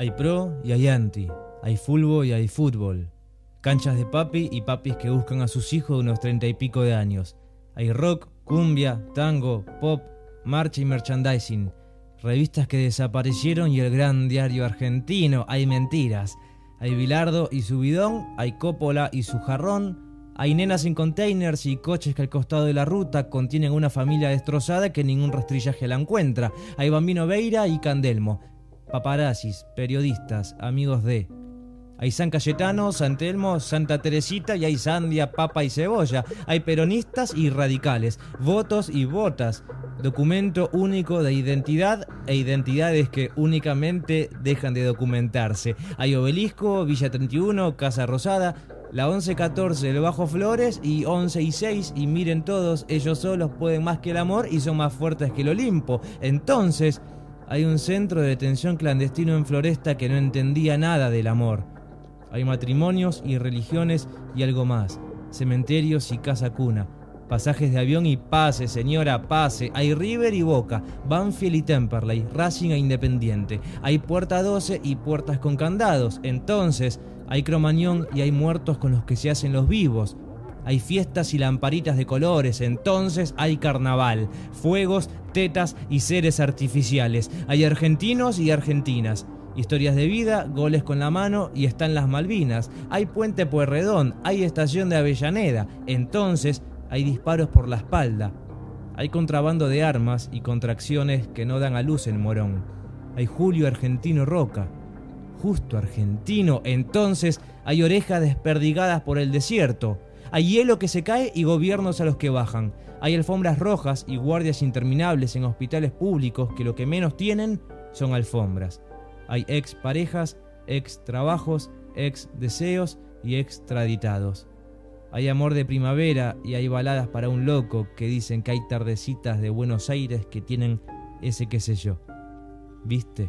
Hay pro y hay anti, hay fútbol y hay fútbol. Canchas de papi y papis que buscan a sus hijos de unos treinta y pico de años. Hay rock, cumbia, tango, pop, marcha y merchandising. Revistas que desaparecieron y el gran diario argentino. Hay mentiras. Hay Bilardo y su bidón, hay Coppola y su jarrón, hay nenas en containers y coches que al costado de la ruta contienen una familia destrozada que ningún rastrillaje la encuentra. Hay Bambino Veira y Candelmo. Paparazzis, periodistas, amigos de. Hay San Cayetano, San Telmo, Santa Teresita y hay Sandia, Papa y Cebolla. Hay peronistas y radicales, votos y votas. Documento único de identidad e identidades que únicamente dejan de documentarse. Hay Obelisco, Villa 31, Casa Rosada, la 11-14 el Bajo Flores y 11 y 6 y miren todos, ellos solos pueden más que el amor y son más fuertes que el Olimpo. Entonces, hay un centro de detención clandestino en Floresta que no entendía nada del amor. Hay matrimonios y religiones y algo más, cementerios y casa cuna, pasajes de avión y pase, señora, pase. Hay River y Boca, Banfield y Temperley, Racing e Independiente. Hay puerta 12 y puertas con candados. Entonces, hay cromañón y hay muertos con los que se hacen los vivos. Hay fiestas y lamparitas de colores, entonces hay carnaval, fuegos, tetas y seres artificiales. Hay argentinos y argentinas. Historias de vida, goles con la mano y están las Malvinas. Hay puente Puerredón, hay estación de Avellaneda. Entonces hay disparos por la espalda. Hay contrabando de armas y contracciones que no dan a luz en Morón. Hay Julio Argentino Roca. Justo argentino. Entonces hay orejas desperdigadas por el desierto. Hay hielo que se cae y gobiernos a los que bajan. Hay alfombras rojas y guardias interminables en hospitales públicos que lo que menos tienen son alfombras. Hay ex parejas, ex trabajos, ex deseos y extraditados. Hay amor de primavera y hay baladas para un loco que dicen que hay tardecitas de Buenos Aires que tienen ese qué sé yo. ¿Viste?